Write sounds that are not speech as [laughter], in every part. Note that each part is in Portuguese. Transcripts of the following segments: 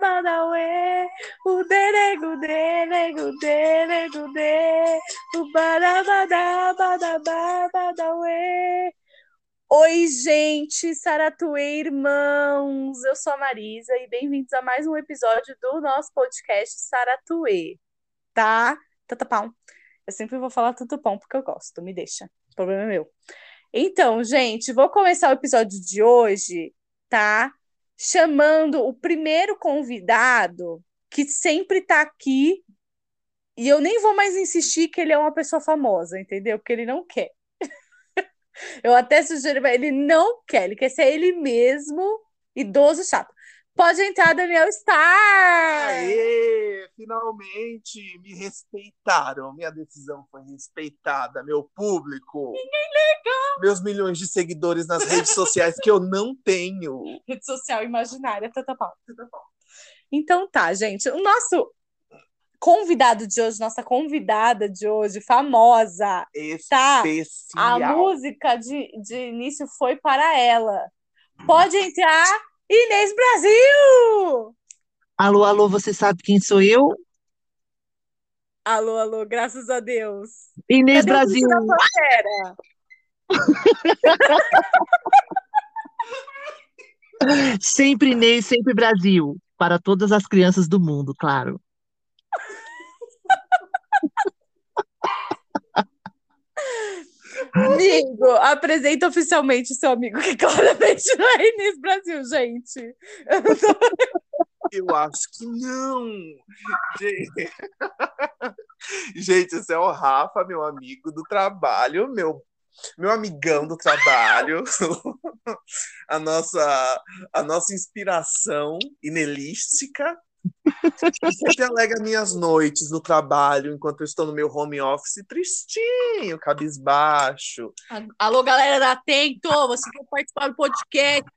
Badauê. O derego, derego, derego, de. O badauê. Oi, gente, Saratuê, irmãos! Eu sou a Marisa e bem-vindos a mais um episódio do nosso podcast Saratuê, tá? Tatapão. Eu sempre vou falar tutupão porque eu gosto, me deixa. O problema é meu. Então, gente, vou começar o episódio de hoje, tá? Chamando o primeiro convidado que sempre tá aqui e eu nem vou mais insistir que ele é uma pessoa famosa, entendeu? Porque ele não quer. [laughs] Eu até sugiro, ele não quer, ele quer ser ele mesmo, idoso chato. Pode entrar, Daniel Star! Aê, finalmente me respeitaram. Minha decisão foi respeitada, meu público. Ninguém liga! Meus milhões de seguidores nas redes sociais que eu não tenho. Rede social imaginária, tata pau, tata pau. Então tá, gente. O nosso convidado de hoje, nossa convidada de hoje, famosa, tá? Especial. A música de, de início foi para ela. Pode entrar, Inês Brasil! Alô, alô, você sabe quem sou eu? Alô, alô, graças a Deus. Inês Cadê Brasil. [laughs] Sempre Inês, sempre Brasil. Para todas as crianças do mundo, claro. [laughs] Amigo, apresenta oficialmente o seu amigo, que claramente não é Inês Brasil, gente. Eu acho que não. Gente, esse é o Rafa, meu amigo do trabalho, meu, meu amigão do trabalho, [laughs] a nossa, a nossa inspiração inelística. Sempre alega minhas noites no trabalho, enquanto eu estou no meu home office tristinho, cabisbaixo. Alô, galera da Atento, você quer participar do podcast?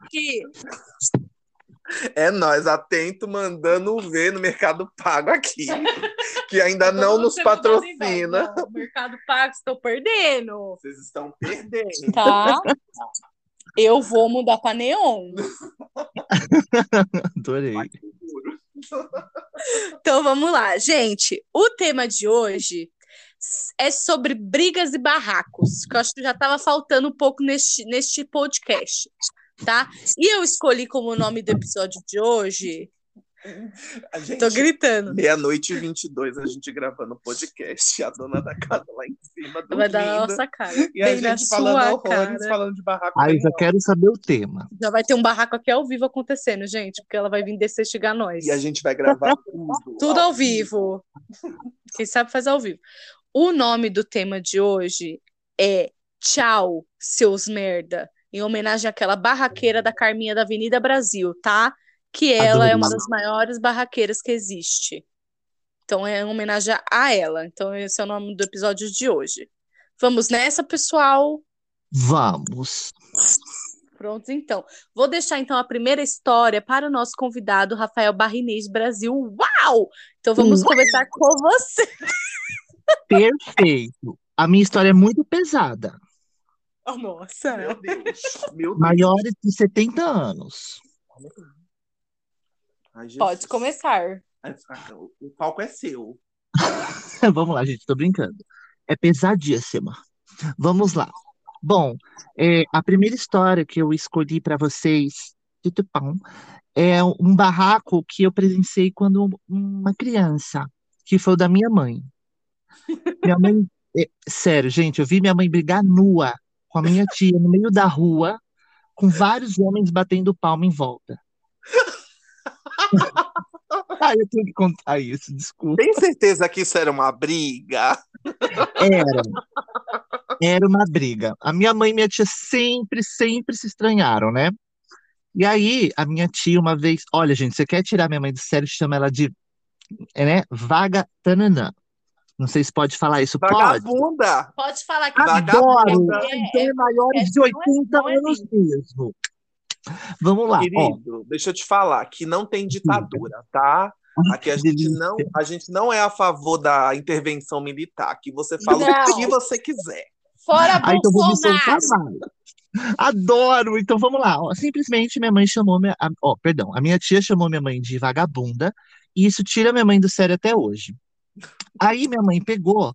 É nós, atento, mandando ver no Mercado Pago aqui, [laughs] que ainda não nos patrocina. O Mercado Pago, estou perdendo. Vocês estão perdendo. Tá? Eu vou mudar para Neon. [laughs] Adorei. [laughs] Então vamos lá, gente. O tema de hoje é sobre brigas e barracos, que eu acho que já estava faltando um pouco neste, neste podcast, tá? E eu escolhi como nome do episódio de hoje. A gente, Tô gritando. meia-noite e 22, a gente gravando podcast, a dona da casa lá em cima dormindo. Vai dar na nossa cara. E a Bem gente falando horrores, falando de barraco. Aí já quero saber o tema. Já vai ter um barraco aqui ao vivo acontecendo, gente, porque ela vai vir descer chegar nós. E a gente vai gravar tudo. Tudo ao vivo. Quem sabe faz ao vivo. O nome do tema de hoje é Tchau, seus merda, em homenagem àquela barraqueira da Carminha da Avenida Brasil, tá? Que ela é uma das maiores barraqueiras que existe. Então é em homenagem a ela. Então esse é o nome do episódio de hoje. Vamos nessa, pessoal? Vamos. Prontos, então. Vou deixar então a primeira história para o nosso convidado, Rafael Barrinês Brasil. Uau! Então vamos Uau! começar com você. Perfeito. A minha história é muito pesada. Oh, nossa. Meu Deus. Meu Deus. Maiores de 70 anos. Ai. Pode começar. O palco é seu. [laughs] Vamos lá, gente, tô brincando. É pesadíssima. Vamos lá. Bom, é, a primeira história que eu escolhi para vocês tutupão, é um barraco que eu presenciei quando uma criança, que foi o da minha mãe. Minha mãe, [laughs] é, sério, gente, eu vi minha mãe brigar nua com a minha tia no meio da rua, com vários homens batendo palma em volta. [laughs] Ah, eu tenho que contar isso, desculpa. Tem certeza que isso era uma briga? Era. Era uma briga. A minha mãe e minha tia sempre, sempre se estranharam, né? E aí, a minha tia, uma vez, olha, gente, você quer tirar minha mãe do sério, chama ela de, é, né? Vaga Tananã. Não sei se pode falar isso. Pode. Vagabunda! Pode falar que Adoro! Vagabunda. Então é maiores de é- não é- 80 não é anos mesmo. Vamos lá, ó. Querido, deixa eu te falar que não tem ditadura, tá? Aqui a [laughs] gente não, a gente não é a favor da intervenção militar. Aqui você fala o Não. que você quiser. Fora Aí então vou me soltar mais. Adoro! Então vamos lá. ó. Simplesmente minha mãe chamou minha. Ó, perdão, a minha tia chamou minha mãe de vagabunda, e isso tira minha mãe do sério até hoje. Aí minha mãe pegou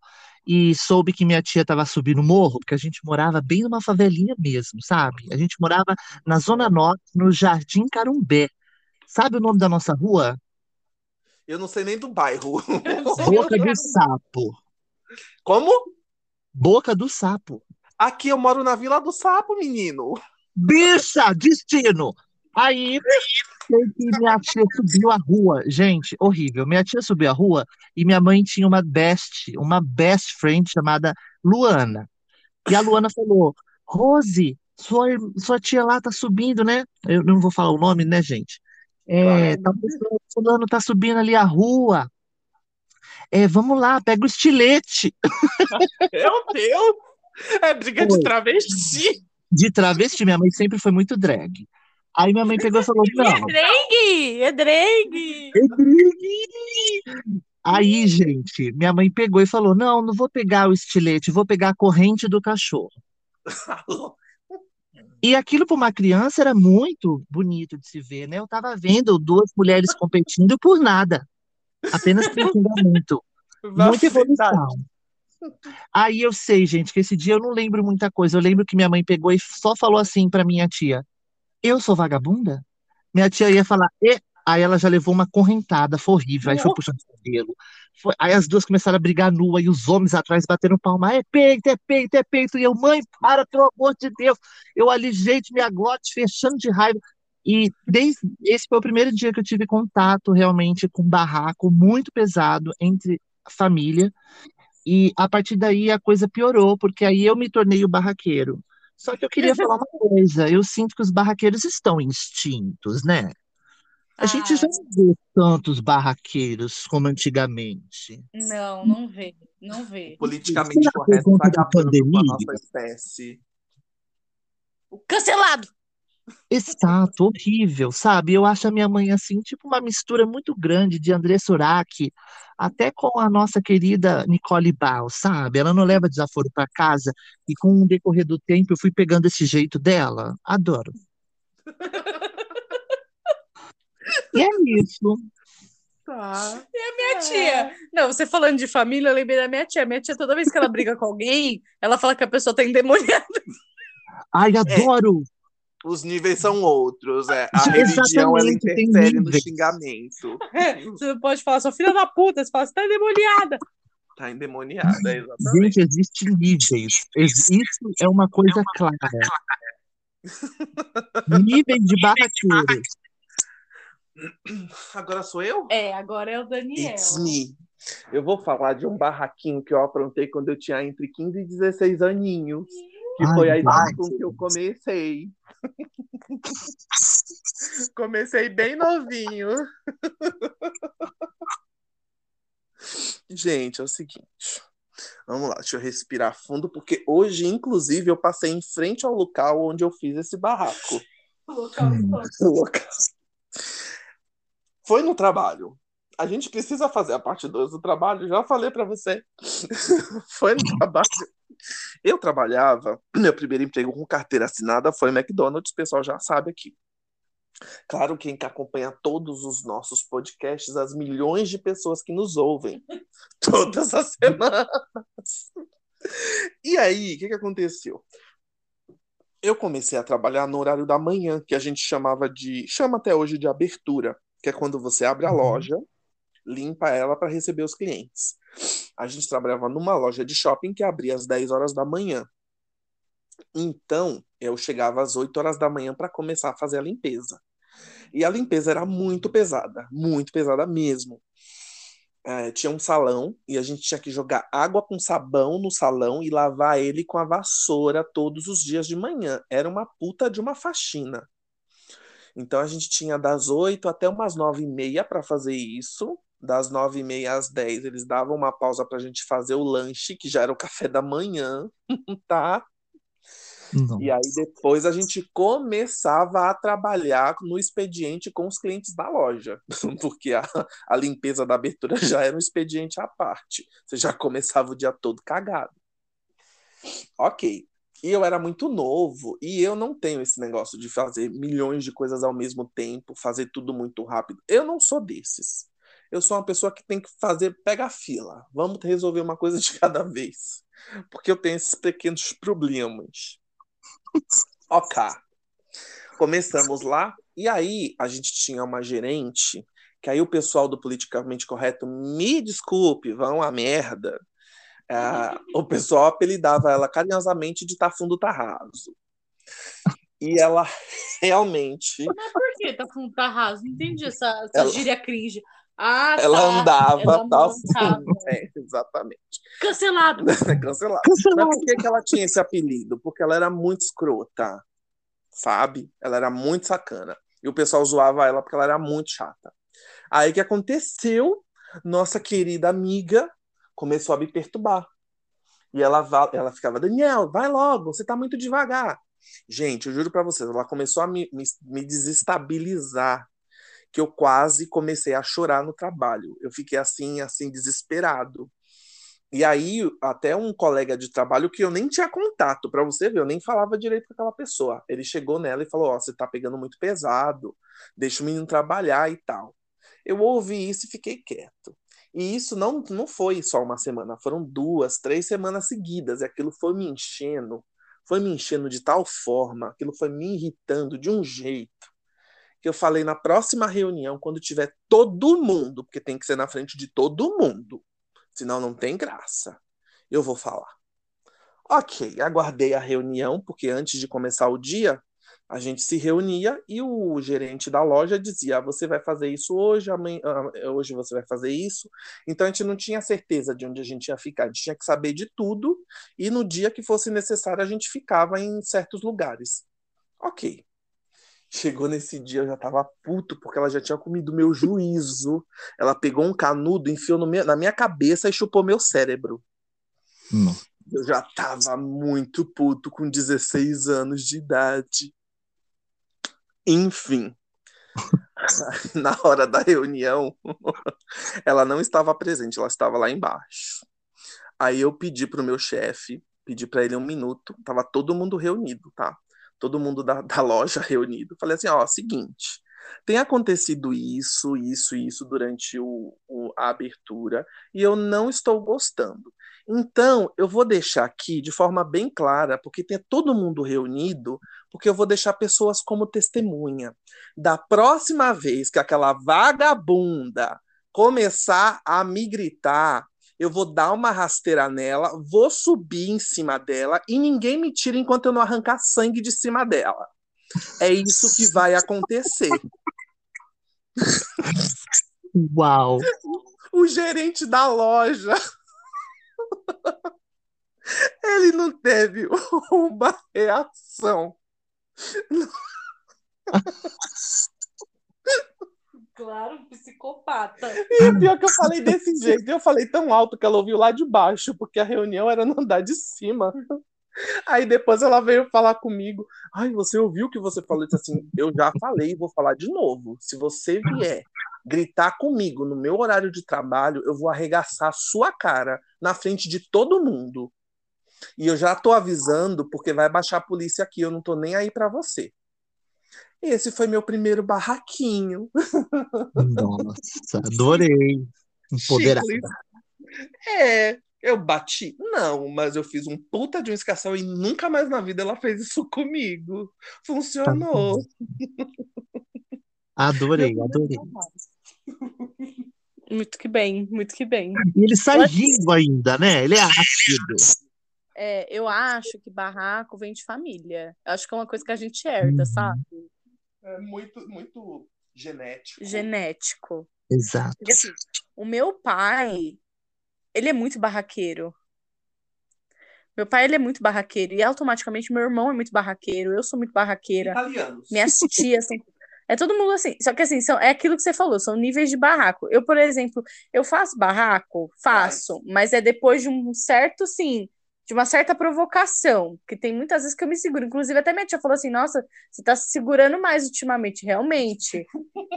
e soube que minha tia estava subindo o morro, porque a gente morava bem numa favelinha mesmo, sabe? A gente morava na Zona Norte, no Jardim Carumbé. Sabe o nome da nossa rua? Eu não sei nem do bairro. Boca do Sapo. Como? Boca do Sapo. Aqui eu moro na Vila do Sapo, menino. Bicha, destino. Aí, sei que minha tia subiu a rua. Gente, horrível. Minha tia subiu a rua e minha mãe tinha uma best, uma best friend chamada Luana. E a Luana falou: Rose, sua, sua tia lá tá subindo, né? Eu não vou falar o nome, né, gente? É, tá, fulano tá subindo ali a rua. É, vamos lá, pega o estilete [laughs] Meu Deus! É briga de travesti. de travesti. Minha mãe sempre foi muito drag. Aí minha mãe pegou e falou: É Não, drag! É drag! É drag! Aí, gente, minha mãe pegou e falou: Não, não vou pegar o estilete, vou pegar a corrente do cachorro. [laughs] E aquilo para uma criança era muito bonito de se ver, né? Eu tava vendo duas mulheres competindo por nada, apenas por [laughs] xingamento. Muita evolução. Aí eu sei, gente, que esse dia eu não lembro muita coisa. Eu lembro que minha mãe pegou e só falou assim para minha tia: Eu sou vagabunda? Minha tia ia falar, e aí ela já levou uma correntada, foi horrível. Aí foi puxando o cabelo. Foi- Aí as duas começaram a brigar nua e os homens atrás batendo palma. É peito, é peito, é peito. E eu, mãe, para, pelo amor de Deus. Eu ali, gente, minha glote fechando de raiva. E desde esse foi o primeiro dia que eu tive contato realmente com um barraco muito pesado entre família. E a partir daí a coisa piorou, porque aí eu me tornei o barraqueiro. Só que eu queria falar uma coisa, eu sinto que os barraqueiros estão extintos, né? A gente já Ah. não vê tantos barraqueiros como antigamente. Não, não vê, não vê. Politicamente Será correto conta tá da a pandemia? nossa espécie. Cancelado! Exato, horrível, sabe? Eu acho a minha mãe assim, tipo uma mistura muito grande de André Surak, até com a nossa querida Nicole Bal, sabe? Ela não leva desaforo para casa e com o decorrer do tempo eu fui pegando esse jeito dela. Adoro. E é isso. Tá. Minha tia. Não, você falando de família, eu lembrei da minha tia. Minha tia, toda vez que ela briga com alguém, ela fala que a pessoa tá endemoniada. Ai, adoro. Os níveis são outros. É. A [laughs] religião ela interfere no xingamento. [laughs] Você não pode falar, sua filha da puta, você fala, você tá endemoniada. Tá endemoniada, exatamente. Gente, existem níveis. Isso é uma coisa clara. [laughs] Níveis de barraqueiros. Agora sou eu? É, agora é o Daniel. It's me. Eu vou falar de um barraquinho que eu aprontei quando eu tinha entre 15 e 16 aninhos. Que Ai, foi a idade com que eu comecei. Comecei bem novinho. Gente, é o seguinte. Vamos lá, deixa eu respirar fundo, porque hoje, inclusive, eu passei em frente ao local onde eu fiz esse barraco. Hum. [laughs] Local. Foi no trabalho. A gente precisa fazer a parte 2 do trabalho, já falei pra você. [laughs] Foi no trabalho. Eu trabalhava, meu primeiro emprego com carteira assinada foi McDonald's, o pessoal já sabe aqui. Claro, quem que acompanha todos os nossos podcasts, as milhões de pessoas que nos ouvem [laughs] todas as semanas. E aí, o que, que aconteceu? Eu comecei a trabalhar no horário da manhã, que a gente chamava de. chama até hoje de abertura, que é quando você abre a Uhum. loja, limpa ela para receber os clientes. A gente trabalhava numa loja de shopping que abria às 10 horas da manhã. Então, eu chegava às 8 horas da manhã para começar a fazer a limpeza. E a limpeza era muito pesada, muito pesada mesmo. É, tinha um salão e a gente tinha que jogar água com sabão no salão e lavar ele com a vassoura todos os dias de manhã. Era uma puta de uma faxina. Então a gente tinha das 8 até umas 9 e meia para fazer isso. Das 9 e meia às 10 eles davam uma pausa para a gente fazer o lanche, que já era o café da manhã, [laughs] tá? Não. E aí depois a gente começava a trabalhar no expediente com os clientes da loja, [laughs] porque a, a limpeza da abertura [laughs] já era um expediente à parte. Você já começava o dia todo cagado. Ok. E eu era muito novo e eu não tenho esse negócio de fazer milhões de coisas ao mesmo tempo, fazer tudo muito rápido. Eu não sou desses. Eu sou uma pessoa que tem que fazer, pega a fila. Vamos resolver uma coisa de cada vez. Porque eu tenho esses pequenos problemas. Ok. Começamos lá. E aí a gente tinha uma gerente, que aí o pessoal do politicamente correto, me desculpe, vão a merda. É, o pessoal apelidava ela carinhosamente de Tafundo Tarraso. E ela [laughs] realmente. Mas por que Tafundo Tarraso? Não entendi essa, essa Ela- gíria cringe. Ah, Ela tá. andava Ela tal montava. [laughs] É, exatamente. [laughs] Cancelado. Cancelado. Mas por que, que ela tinha esse apelido? Porque ela era muito escrota, sabe? Ela era muito sacana. E o pessoal zoava ela porque ela era muito chata. Aí o que aconteceu? Nossa querida amiga começou a me perturbar. E ela, ela ficava, Daniel, vai logo, você tá muito devagar. Gente, eu juro pra vocês, ela começou a me, me, me desestabilizar, que eu quase comecei a chorar no trabalho. Eu fiquei assim, assim, desesperado. E aí, até um colega de trabalho que eu nem tinha contato, pra você ver, eu nem falava direito com aquela pessoa. Ele chegou nela e falou: Ó, você tá pegando muito pesado, deixa o menino trabalhar e tal. Eu ouvi isso e fiquei quieto. E isso não, não foi só uma semana, foram duas, três semanas seguidas, e aquilo foi me enchendo, foi me enchendo de tal forma, aquilo foi me irritando de um jeito, que eu falei na próxima reunião, quando tiver todo mundo, porque tem que ser na frente de todo mundo, senão não tem graça, eu vou falar. Ok, aguardei a reunião, porque antes de começar o dia, a gente se reunia e o gerente da loja dizia: ah, você vai fazer isso hoje, amanhã, ah, hoje você vai fazer isso. Então a gente não tinha certeza de onde a gente ia ficar, a gente tinha que saber de tudo e no dia que fosse necessário a gente ficava em certos lugares. Ok. Chegou nesse dia, eu já tava puto, porque ela já tinha comido meu juízo. Ela pegou um canudo, enfiou no meu- na minha cabeça e chupou meu cérebro. Nossa. Eu já tava muito puto com 16 anos de idade. Enfim, [laughs] na hora da reunião, [laughs] ela não estava presente, ela estava lá embaixo. Aí eu pedi pro meu chefe, pedi para ele um minuto, tava todo mundo reunido, tá? Todo mundo da, da loja reunido. Falei assim, ó, seguinte, tem acontecido isso, isso e isso durante o, o- a abertura e eu não estou gostando. Então, eu vou deixar aqui de forma bem clara, porque tem todo mundo reunido, porque eu vou deixar pessoas como testemunha. Da próxima vez que aquela vagabunda começar a me gritar, eu vou dar uma rasteira nela, vou subir em cima dela e ninguém me tira enquanto eu não arrancar sangue de cima dela. É isso que vai acontecer. Uau! O gerente da loja. Ele não teve uma reação. Claro, psicopata. E pior que eu falei desse jeito, eu falei tão alto que ela ouviu lá de baixo, porque a reunião era no andar de cima. Aí depois ela veio falar comigo. Ai, você ouviu o que você falou? Eu disse assim, eu já falei, vou falar de novo. Se você vier gritar comigo no meu horário de trabalho, eu vou arregaçar a sua cara na frente de todo mundo. E eu já tô avisando, porque vai baixar a polícia aqui, eu não tô nem aí pra você. Esse foi meu primeiro barraquinho. Nossa, adorei. Empoderada. É, eu bati? Não, mas eu fiz um puta de uma escassão e nunca mais na vida ela fez isso comigo. Funcionou. Adorei, adorei. Muito que bem, muito que bem. E ele sai rindo ainda, né? Ele é ácido. É, eu acho que barraco vem de família. Eu acho que é uma coisa que a gente herda, Uhum. sabe? É muito, muito genético. Genético. Exato. Porque assim, o meu pai, ele é muito barraqueiro. Meu pai, ele é muito barraqueiro. E automaticamente meu irmão é muito barraqueiro. Eu sou muito barraqueira. Italianos. Minhas tias são. É todo mundo assim. Só que assim, são, é aquilo que você falou, são níveis de barraco. Eu, por exemplo, eu faço barraco? Faço. Mas é depois de um certo, sim, de uma certa provocação. Que tem muitas vezes que eu me seguro. Inclusive, até minha tia falou assim: nossa, você tá se segurando mais ultimamente, realmente.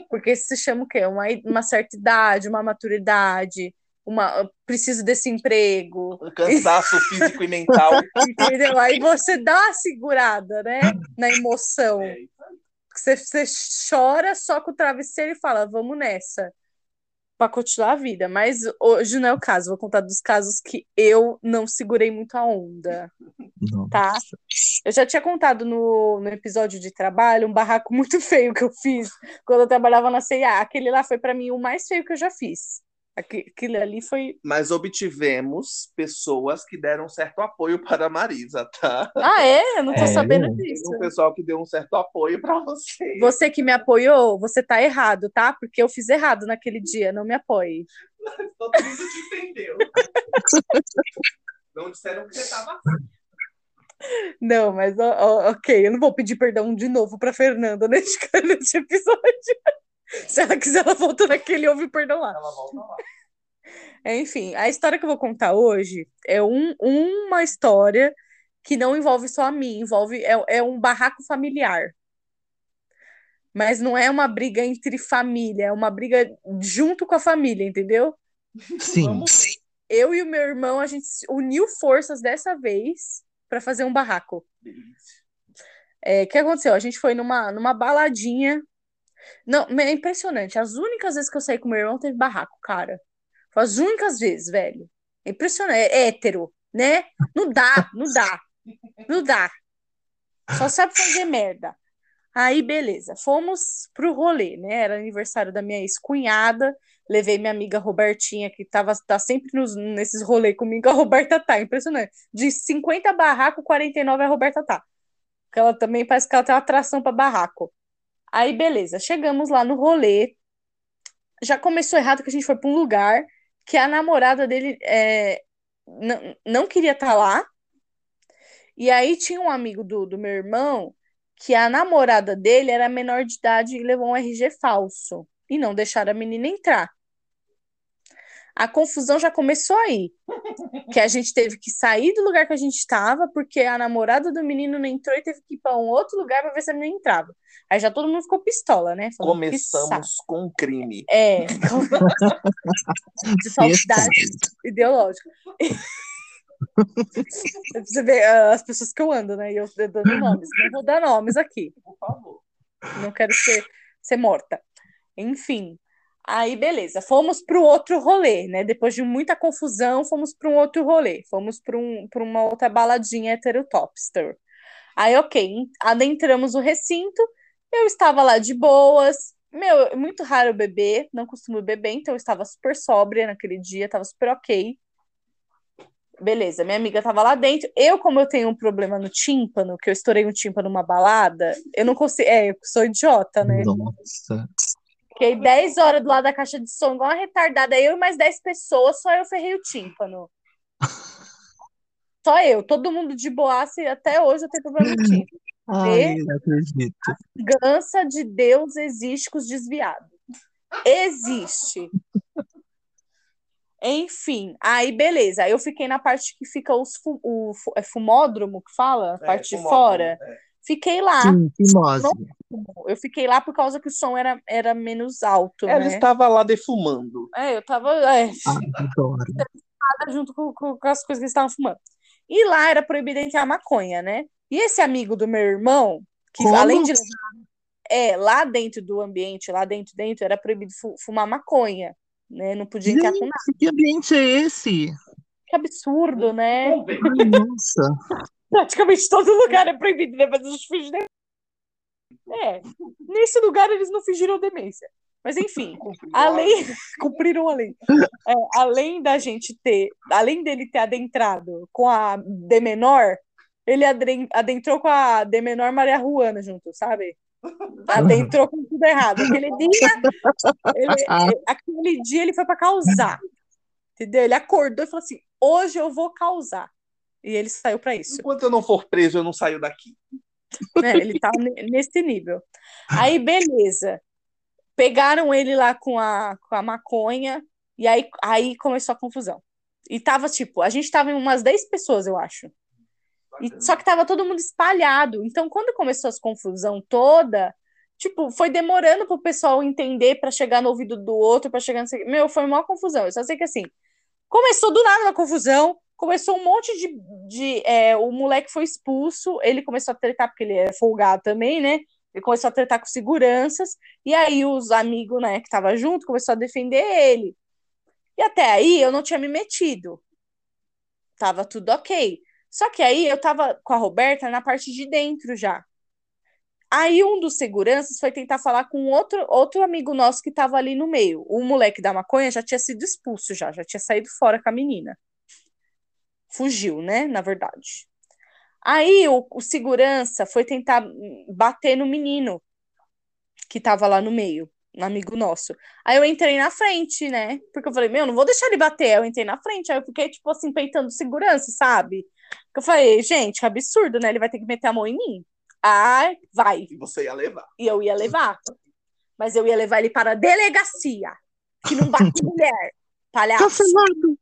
Porque isso se chama o quê? Uma, uma certa idade, uma maturidade. uma preciso desse emprego, Um cansaço físico e mental. [laughs] entendeu? Aí você dá uma segurada, né, na emoção. É, Você, você chora só com o travesseiro e fala, vamos nessa, para continuar a vida. Mas hoje não é o caso, vou contar dos casos que eu não segurei muito a onda. Tá. Nossa. Eu já tinha contado no, no episódio de trabalho um barraco [laughs] muito feio que eu fiz quando eu trabalhava na CIA. Aquele lá foi para mim o mais feio que eu já fiz. Aquele ali foi. Mas obtivemos pessoas que deram certo apoio para a Marisa, tá? Ah, é? Eu não tô É, sabendo eu- disso. Tem um pessoal que deu um certo apoio para você. Você que me apoiou, você tá errado, tá? Porque eu fiz errado naquele dia, não me apoie. Todo mundo te entendeu. Não disseram que você estava Não, mas ó, ó, ok, eu não vou pedir perdão de novo pra Fernanda neste [laughs] episódio. Se ela quiser, ela volta naquele e ouve o perdão lá. Ela volta lá. Enfim, a história que eu vou contar hoje é um, uma história que não envolve só a mim, envolve é, é um barraco familiar. Mas não é uma briga entre família, é uma briga junto com a família, entendeu? Sim. Vamos Eu e o meu irmão, a gente se uniu forças dessa vez para fazer um barraco. É, o que aconteceu? A gente foi numa, numa baladinha. Não, é impressionante. As únicas vezes que eu saí com meu irmão teve barraco, cara. Foi as únicas vezes, velho. É impressionante. É hétero, né? Não dá, não dá. Não dá. Só sabe fazer merda. Aí, beleza. Fomos pro rolê, né? Era aniversário da minha ex-cunhada. Levei minha amiga Robertinha, que tava, tá sempre nos, nesses rolês comigo. A Roberta tá, impressionante. De 50 barraco, 49 é a Roberta tá. Porque ela também parece que ela tem uma atração para barraco. Aí, beleza, chegamos lá no rolê. Já começou errado que a gente foi para um lugar que a namorada dele é, não, queria estar lá. E aí tinha um amigo do, do meu irmão que a namorada dele era menor de idade e levou um RG falso. E não deixaram a menina entrar. A confusão já começou aí. Que a gente teve que sair do lugar que a gente estava, porque a namorada do menino não entrou e teve que ir para um outro lugar para ver se a menina entrava. Aí já todo mundo ficou pistola, né? Falando. Começamos com um crime. É. [laughs] de falsidade ideológica. [laughs] Você vê ah, as pessoas que eu ando, né? E eu dando nomes. Não vou dar nomes aqui. Por favor. Não quero ser, ser morta. Enfim. Aí, beleza. Fomos para o outro rolê, né? Depois de muita confusão, fomos para um outro rolê. Fomos para um, uma outra baladinha heterotopster. Aí, ok. Adentramos o recinto. Eu estava lá de boas. Meu, é muito raro beber. Não costumo beber, então eu estava super sóbria naquele dia. Estava super ok. Beleza, minha amiga tava lá dentro. Eu, como eu tenho um problema no tímpano, que eu estourei um tímpano numa balada, eu não consigo. É, eu sou idiota, né? Nossa. Fiquei 10 horas do lado da caixa de som, igual uma retardada. Eu e mais 10 pessoas, só eu ferrei o tímpano. Só eu, todo mundo de boaça, e até hoje eu tenho problema no tímpano. [laughs] Ai, não acredito. Gança de Deus existe com os desviados. Existe. Enfim, aí beleza. Aí eu fiquei na parte que fica os fu- o fu- é fumódromo que fala? A É, parte de fora. é. Fiquei lá. Sim, fimose. Eu fiquei lá por causa que o som era, era menos alto, Ela né? estava lá defumando. É, eu tava é, adoro. junto com, com- com as coisas que eles estavam fumando. E lá era proibido entrar maconha, né? E esse amigo do meu irmão, que Como? além de é, lá dentro do ambiente, lá dentro, dentro, era proibido fu- fumar maconha, né? Não podia entrar com nada. Que ambiente é esse? Que absurdo, né? Nossa. Praticamente todo lugar é proibido, né? Mas os fingem demência. É, nesse lugar eles não fingiram demência. Mas enfim, além, [laughs] cumpriram a lei. É, além da gente ter, além dele ter adentrado com a D menor, ele adentrou com a D menor Maria Ruana junto, sabe? Adentrou com tudo errado. Aquele dia, ele, [laughs] aquele dia ele foi para causar. Entendeu? Ele acordou e falou assim: hoje eu vou causar. E ele saiu para isso. Enquanto eu não for preso, eu não saio daqui. né? Ele tá ne- nesse nível. Aí, beleza. Pegaram ele lá com a, com a maconha, e aí, aí começou a confusão. E tava, tipo, a gente tava em umas 10 pessoas, eu acho. E, só que tava todo mundo espalhado. Então, quando começou essa confusão toda, tipo, foi demorando pro pessoal entender pra chegar no ouvido do outro, pra chegar no... Meu, foi uma confusão. Eu só sei que, assim, Começou do nada uma confusão, começou um monte de. de é, o moleque foi expulso, ele começou a tretar, porque ele é folgado também, né? Ele começou a tretar com seguranças, e aí os amigos, né, que estavam junto, começou a defender ele. E até aí eu não tinha me metido. Tava tudo ok. Só que aí eu tava com a Roberta na parte de dentro já. Aí um dos seguranças foi tentar falar com outro, outro amigo nosso que tava ali no meio. O moleque da maconha já tinha sido expulso já, já tinha saído fora com a menina. Fugiu, né, na verdade. Aí o, o segurança foi tentar bater no menino que tava lá no meio, um amigo nosso. Aí eu entrei na frente, né? Porque eu falei, meu, não vou deixar ele bater. Eu entrei na frente, aí eu fiquei, tipo assim, peitando segurança, sabe? Porque eu falei, gente, que absurdo, né? Ele vai ter que meter a mão em mim. Ai, vai. E você ia levar. E eu ia levar. Mas eu ia levar ele para a delegacia, que não bate [laughs] mulher. Palhaço. Cancelado.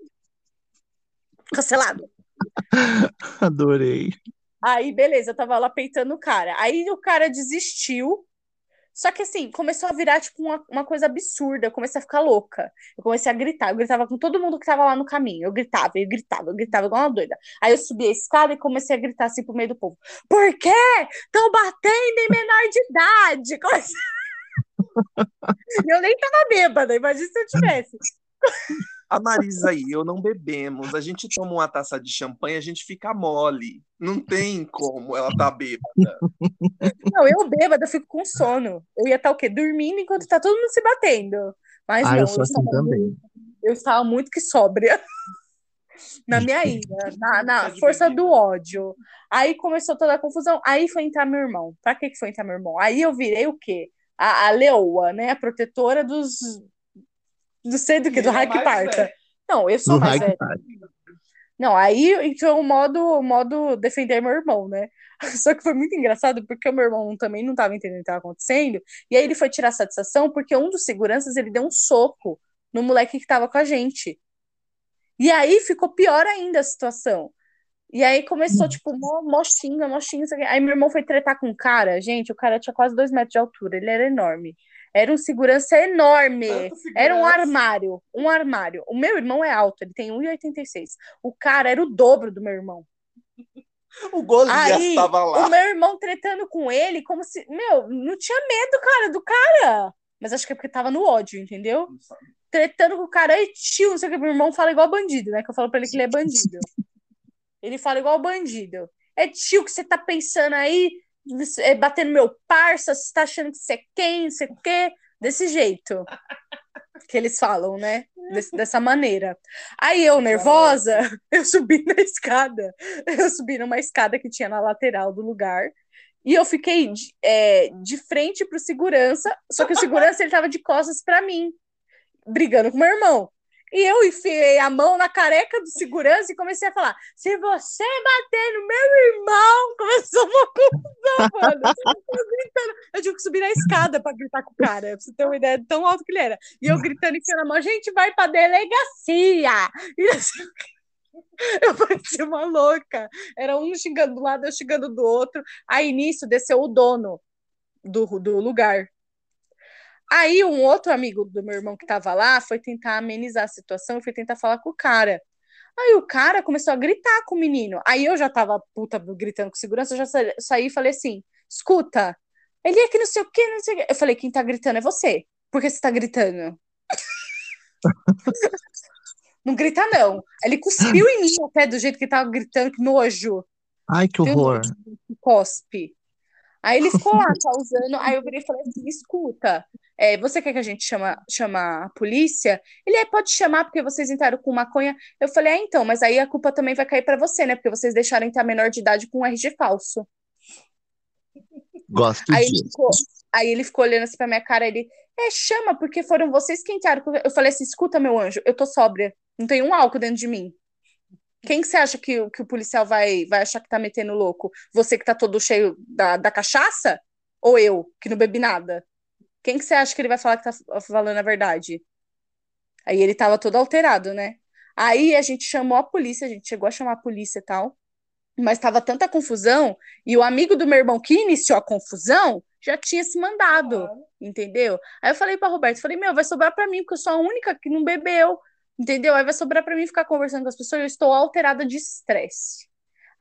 Cancelado. [laughs] Adorei. Aí, beleza, eu tava lá peitando o cara. Aí o cara desistiu. Só que assim, começou a virar tipo uma, uma coisa absurda. Eu comecei a ficar louca. Eu comecei a gritar. Eu gritava com todo mundo que tava lá no caminho. Eu gritava, eu gritava, eu gritava igual uma doida. Aí eu subi a escada e comecei a gritar assim pro meio do povo: Por quê? Estão batendo em menor de idade. [laughs] Comecei... [laughs] eu nem tava bêbada, imagina se eu tivesse. A Marisa e eu não bebemos. A gente toma uma taça de champanhe, a gente fica mole. Não tem como ela tá bêbada. Não, eu bêbada, eu fico com sono. Eu ia estar o quê? Dormindo enquanto tá todo mundo se batendo. Mas Ah, não, eu sou assim estava também. muito- eu estava muito que sóbria. Na minha ira, na, na força do ódio. Aí começou toda a confusão. Aí foi entrar meu irmão. Pra que que foi entrar meu irmão? Aí eu virei o quê? A, a leoa, né? A protetora dos. Não sei do que, do mais Parta. velho. Não, eu sou Do mais. Não, aí entrou o modo, modo defender meu irmão, né? [laughs] Só que foi muito engraçado porque o meu irmão também não estava entendendo o que estava acontecendo. E aí ele foi tirar satisfação porque um dos seguranças ele deu um soco no moleque que estava com a gente. E aí ficou pior ainda a situação. E aí começou, tipo, mó, mó xinga, mó xinga, não sei o quê. Aí meu irmão foi tretar com um cara, gente, o cara tinha quase dois metros de altura, ele era enorme. Era um segurança enorme. Tanto Era um segurança. armário, um armário. O meu irmão é alto, ele tem 1,86. O cara era o dobro do meu irmão. [laughs] O Golias Aí, tava lá. o meu irmão tretando com ele, como se. Meu, não tinha medo, cara, do cara. Mas acho que é porque tava no ódio, entendeu? Tretando com o cara, aí tio, não sei o que. Meu irmão fala igual bandido, né? Que eu falo pra ele que ele é bandido. [laughs] Ele fala igual bandido. É tio que você tá pensando aí, é, batendo meu parça, você tá achando que você é quem, não sei o quê. Desse jeito. Que eles falam, né? Desse- dessa maneira. Aí eu, nervosa, [laughs] eu subi na escada. Eu subi numa escada que tinha na lateral do lugar. E eu fiquei de, é, de frente pro segurança, só que o segurança ele tava de costas pra mim, brigando com meu irmão. E eu enfiei a mão na careca do segurança e comecei a falar: se você bater no meu irmão, [laughs] começou uma confusão, mano. Eu gritando. Eu tive que subir na escada pra gritar com o cara, pra você ter uma ideia de tão alto que ele era. E eu gritando, enfiando a mão, gente vai pra delegacia. E assim, [laughs] eu parecia uma louca. Era um xingando do lado, eu xingando do outro. Aí nisso desceu o dono do, do lugar. Aí um outro amigo do meu irmão que tava lá foi tentar amenizar a situação foi tentar falar com o cara. Aí o cara começou a gritar com o menino. Aí eu já tava puta gritando com segurança, eu já sa- saí e falei assim: escuta, ele é que não sei o que, não sei o que. Eu falei: quem tá gritando é você. Por que você tá gritando? [laughs] não grita, não. Ele cuspiu em mim até do jeito que tava gritando, que nojo Ai, que horror. que cospe. Aí ele ficou lá causando. Aí eu virei e falei assim: escuta, é, você quer que a gente chama, chama a polícia? Ele é, pode chamar porque vocês entraram com maconha. Eu falei: é, então, mas aí a culpa também vai cair pra você, né? Porque vocês deixaram entrar menor de idade com um RG falso. Gosto Aí ele disso. ficou, aí ele ficou olhando assim pra minha cara, ele, é, chama, porque foram vocês que entraram. com-" Eu falei assim, escuta, meu anjo, eu tô sóbria, não tem um álcool dentro de mim. Quem que você acha que, o- que o policial vai, vai achar que tá metendo louco? Você que tá todo cheio da, da cachaça? Ou eu, que não bebi nada? Quem que você acha que ele vai falar que tá falando a verdade? Aí ele tava todo alterado, né? Aí a gente chamou a polícia, a gente chegou a chamar a polícia e tal, mas tava tanta confusão, e o amigo do meu irmão que iniciou a confusão já tinha se mandado, entendeu? Aí eu falei pra Roberto, falei, meu, vai sobrar pra mim, porque eu sou a única que não bebeu. Entendeu? Aí vai sobrar pra mim ficar conversando com as pessoas, eu estou alterada de estresse.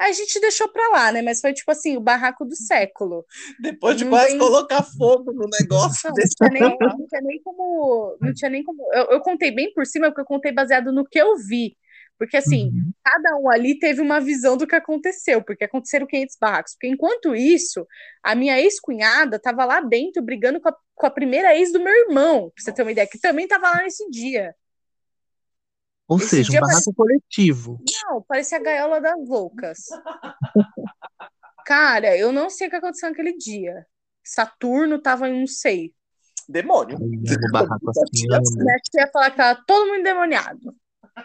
A gente deixou pra lá, né? Mas foi tipo assim, o barraco do século. Depois de Não quase tem- colocar fogo no negócio. Não, não tinha nem, não tinha nem como. Não tinha nem como. Eu, eu contei bem por cima, porque eu contei baseado no que eu vi. Porque, assim, Uhum. cada um ali teve uma visão do que aconteceu, porque aconteceram 500 barracos. Porque, enquanto isso, a minha ex-cunhada tava lá dentro brigando com a, com a primeira ex do meu irmão, pra você ter uma ideia, que também tava lá nesse dia. Ou Esse seja, um barraco coletivo. Não, parecia a gaiola das loucas. Cara, eu não sei o que aconteceu naquele dia. Saturno tava em não sei. Demônio. Amo barraco assim, amo. Minha tia ia falar que tava todo mundo endemoniado.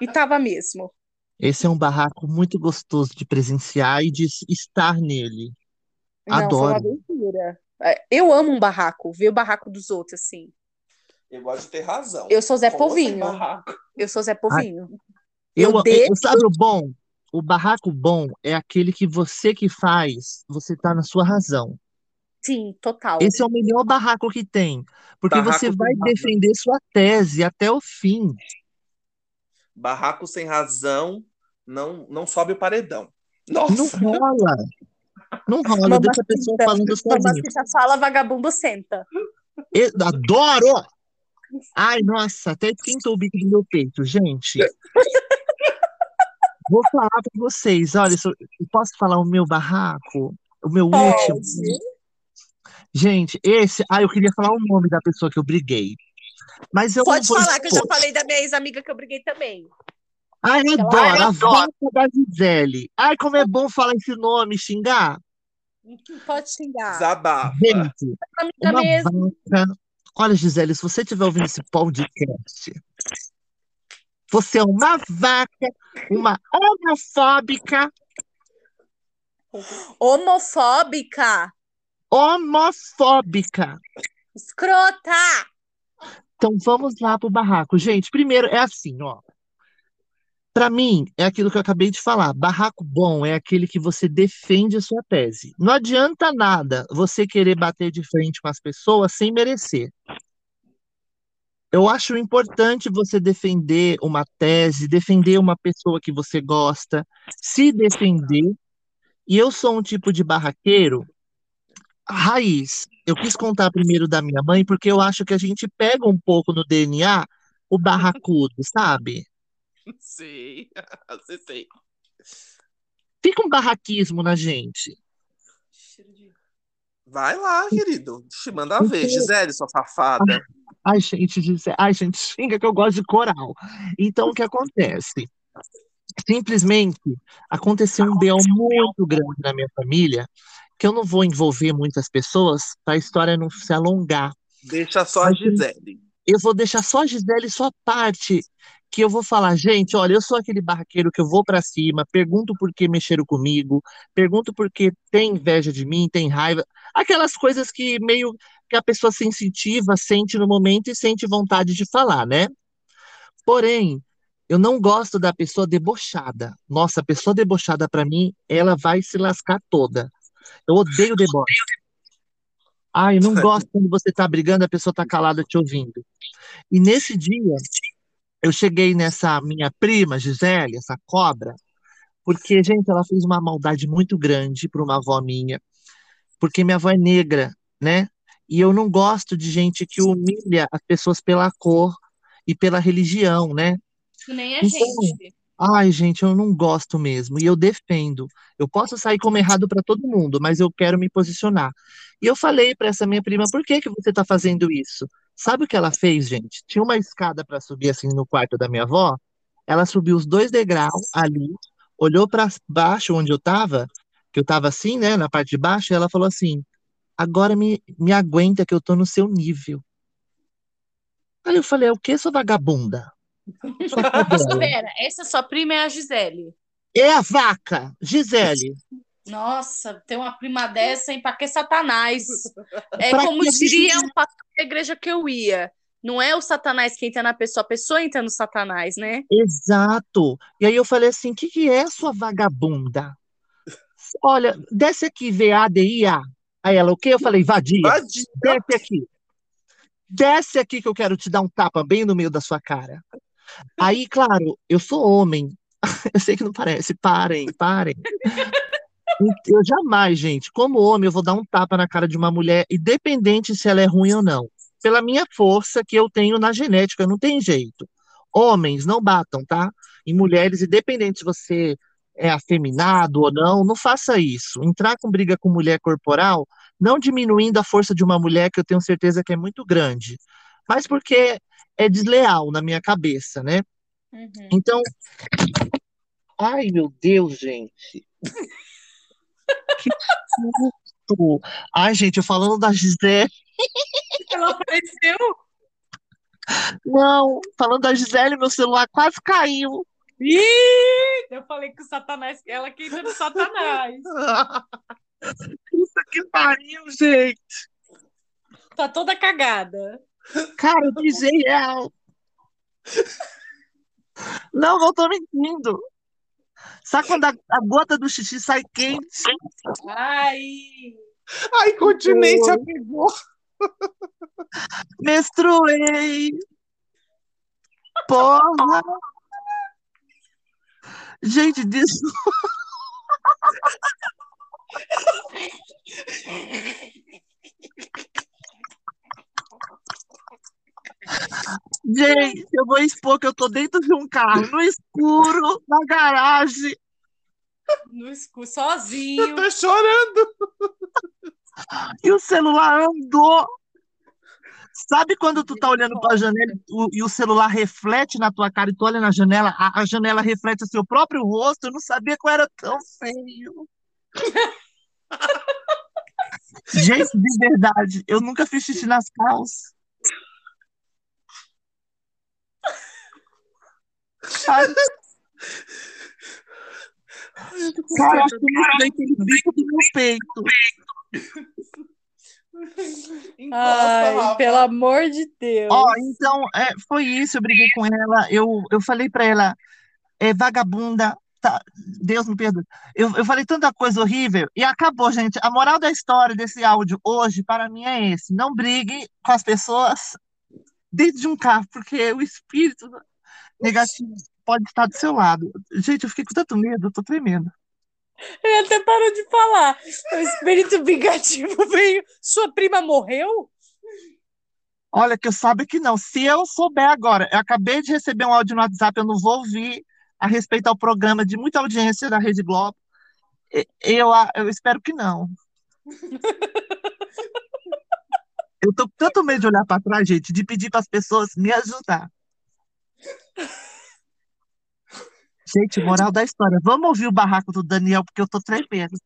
E tava mesmo. Esse é um barraco muito gostoso de presenciar e de estar nele. Não, foi uma Adoro. aventura. É, Eu amo um barraco, ver o barraco dos outros, assim. Eu gosto de ter razão. Eu sou Zé Com Povinho. Eu sou Zé Povinho. Eu, Eu eu- desço- sabe o bom? O barraco bom é aquele que você que faz, você tá na sua razão. Sim, total. Esse é o melhor barraco que tem, porque Barraco você vai razão. defender sua tese até o fim. Barraco sem razão não, não sobe o paredão. Não Nossa. rola. Não rola, Mamacita. deixa a pessoa falando sozinha. Mamacita fala, vagabundo senta. Eu adoro! Ai, nossa, até esquentou o bico do meu peito, gente. [laughs] Vou falar para vocês, olha, eu posso falar o meu barraco? O meu último? Gente, esse. Ah, eu queria falar o nome da pessoa que eu briguei. Mas eu não Pode vou falar, que eu já expor. falei da minha ex-amiga que eu briguei também. Ai, eu Ela- adoro, eu a vaca da Gisele. Ai, como é bom falar esse nome, xingar. Pode xingar. Desabafa. Gente, uma mesmo. vaca. Olha, Gisele, se você estiver ouvindo esse podcast, você é uma vaca, uma homofóbica, Homofóbica. homofóbica. Escrota. Então vamos lá pro barraco. Gente, primeiro é assim, ó. Para mim, é aquilo que eu acabei de falar. Barraco bom é aquele que você defende a sua tese. Não adianta nada você querer bater de frente com as pessoas sem merecer. Eu acho importante você defender uma tese, defender uma pessoa que você gosta, se defender. E eu sou um tipo de barraqueiro raiz. Eu quis contar primeiro da minha mãe, porque eu acho que a gente pega um pouco no DNA o barracudo, sabe? [laughs] Sim. [laughs] Você sei. Fica um barraquismo na gente. Vai lá, querido. Te manda ver. Gisele, sua safada. Ai, gente, diz- ai, gente, xinga que eu gosto de coral. Então, o que acontece? Simplesmente aconteceu um BO muito grande na minha família, que eu não vou envolver muitas pessoas para a história não se alongar. Deixa só a Gisele. Eu vou deixar só a Gisele só a parte que eu vou falar, gente, olha, eu sou aquele barraqueiro que eu vou para cima, pergunto por que mexeram comigo, pergunto por que tem inveja de mim, tem raiva, aquelas coisas que meio que a pessoa sensitiva sente no momento e sente vontade de falar, né? Porém, eu não gosto da pessoa debochada. Nossa, a pessoa debochada para mim, ela vai se lascar toda. Eu odeio deboche. Ai, eu não [laughs] gosto quando você tá brigando, a pessoa tá calada te ouvindo. E nesse dia, eu cheguei nessa minha prima, Gisele, essa cobra, porque, gente, ela fez uma maldade muito grande para uma avó minha, porque minha avó é negra, né? E eu não gosto de gente que humilha as pessoas pela cor e pela religião, né? Nem a Então, gente. Ai, gente, eu não gosto mesmo. E eu defendo. Eu posso sair como errado para todo mundo, mas eu quero me posicionar. E eu falei para essa minha prima, por que que você está fazendo isso? Sabe o que ela fez, gente? Tinha uma escada para subir assim no quarto da minha avó. Ela subiu os dois degraus ali, olhou para baixo onde eu estava, que eu estava assim, né, na parte de baixo, e ela falou assim: agora me, me aguenta que eu tô no seu nível. Aí eu falei, é o que, sua vagabunda? Sua [laughs] cadela. Pera, essa sua prima é a Gisele. É a vaca, Gisele. Nossa, ter uma prima dessa, hein? Pra que Satanás? É Pra como diria um pastor da igreja que eu ia. Não é o Satanás que entra na pessoa, a pessoa entra no Satanás, né? Exato. E aí eu falei assim, o que que é sua vagabunda? Olha, desce aqui, V-A-D-I-A. Aí ela, o quê? Eu falei, vadia. Vadia. Desce aqui. Desce aqui que eu quero te dar um tapa bem no meio da sua cara. Aí, claro, eu sou homem. [laughs] Eu sei que não parece. Parem, parem. Eu jamais, gente, como homem, eu vou dar um tapa na cara de uma mulher, independente se ela é ruim ou não. Pela minha força que eu tenho na genética, não tem jeito. Homens, não batam, tá? Em mulheres, independente se você é afeminado ou não, não faça isso. Entrar com briga com mulher corporal, não diminuindo a força de uma mulher, que eu tenho certeza que é muito grande, mas porque é desleal na minha cabeça, né? Uhum. Então, ai meu Deus, gente. Que susto! Ai, gente, eu falando da Gisele. Ela apareceu. Não, falando da Gisele, meu celular quase caiu. Ih, eu falei que o Satanás, ela que entra no Satanás. Puta que pariu, gente. Tá toda cagada. Cara, eu pisei real. Não, não tô mentindo. Sabe quando a, a gota do xixi sai quente? Ai, A incontinência pegou. Menstruei. Porra. Gente, disso. [laughs] Gente, eu vou expor que eu tô dentro de um carro, no escuro, na garagem. no escuro, sozinho. Tá chorando. E o celular andou. Sabe quando tu tá olhando pra janela e, e o celular reflete na tua cara e tu olha na janela, a, a janela reflete o seu próprio rosto? Eu não sabia que eu era tão feio. [laughs] Gente, de verdade, eu nunca fiz xixi nas calças. Ai, Cara, eu sei aquele bico do meu peito. Ai, pelo amor de Deus. Ó, então, é, foi isso, eu briguei com ela, eu, eu falei pra ela, é, vagabunda, tá, Deus me perdoe, eu, eu falei tanta coisa horrível, e acabou, gente, a moral da história desse áudio hoje, para mim, é esse, não brigue com as pessoas dentro de um carro, porque o espírito negativo pode estar do seu lado. Gente, eu fiquei com tanto medo, eu tô tremendo. Ele até parou de falar. O espírito vingativo [laughs] veio. Sua prima morreu? Olha, que eu sabe que não. Se eu souber agora, eu acabei de receber um áudio no WhatsApp, eu não vou ouvir a respeito ao programa de muita audiência da Rede Globo. Eu, eu espero que não. [laughs] Eu tô com tanto medo de olhar para trás, gente, de pedir para as pessoas me ajudar. Gente, moral da história. Vamos ouvir o barraco do Daniel, porque eu tô tremendo.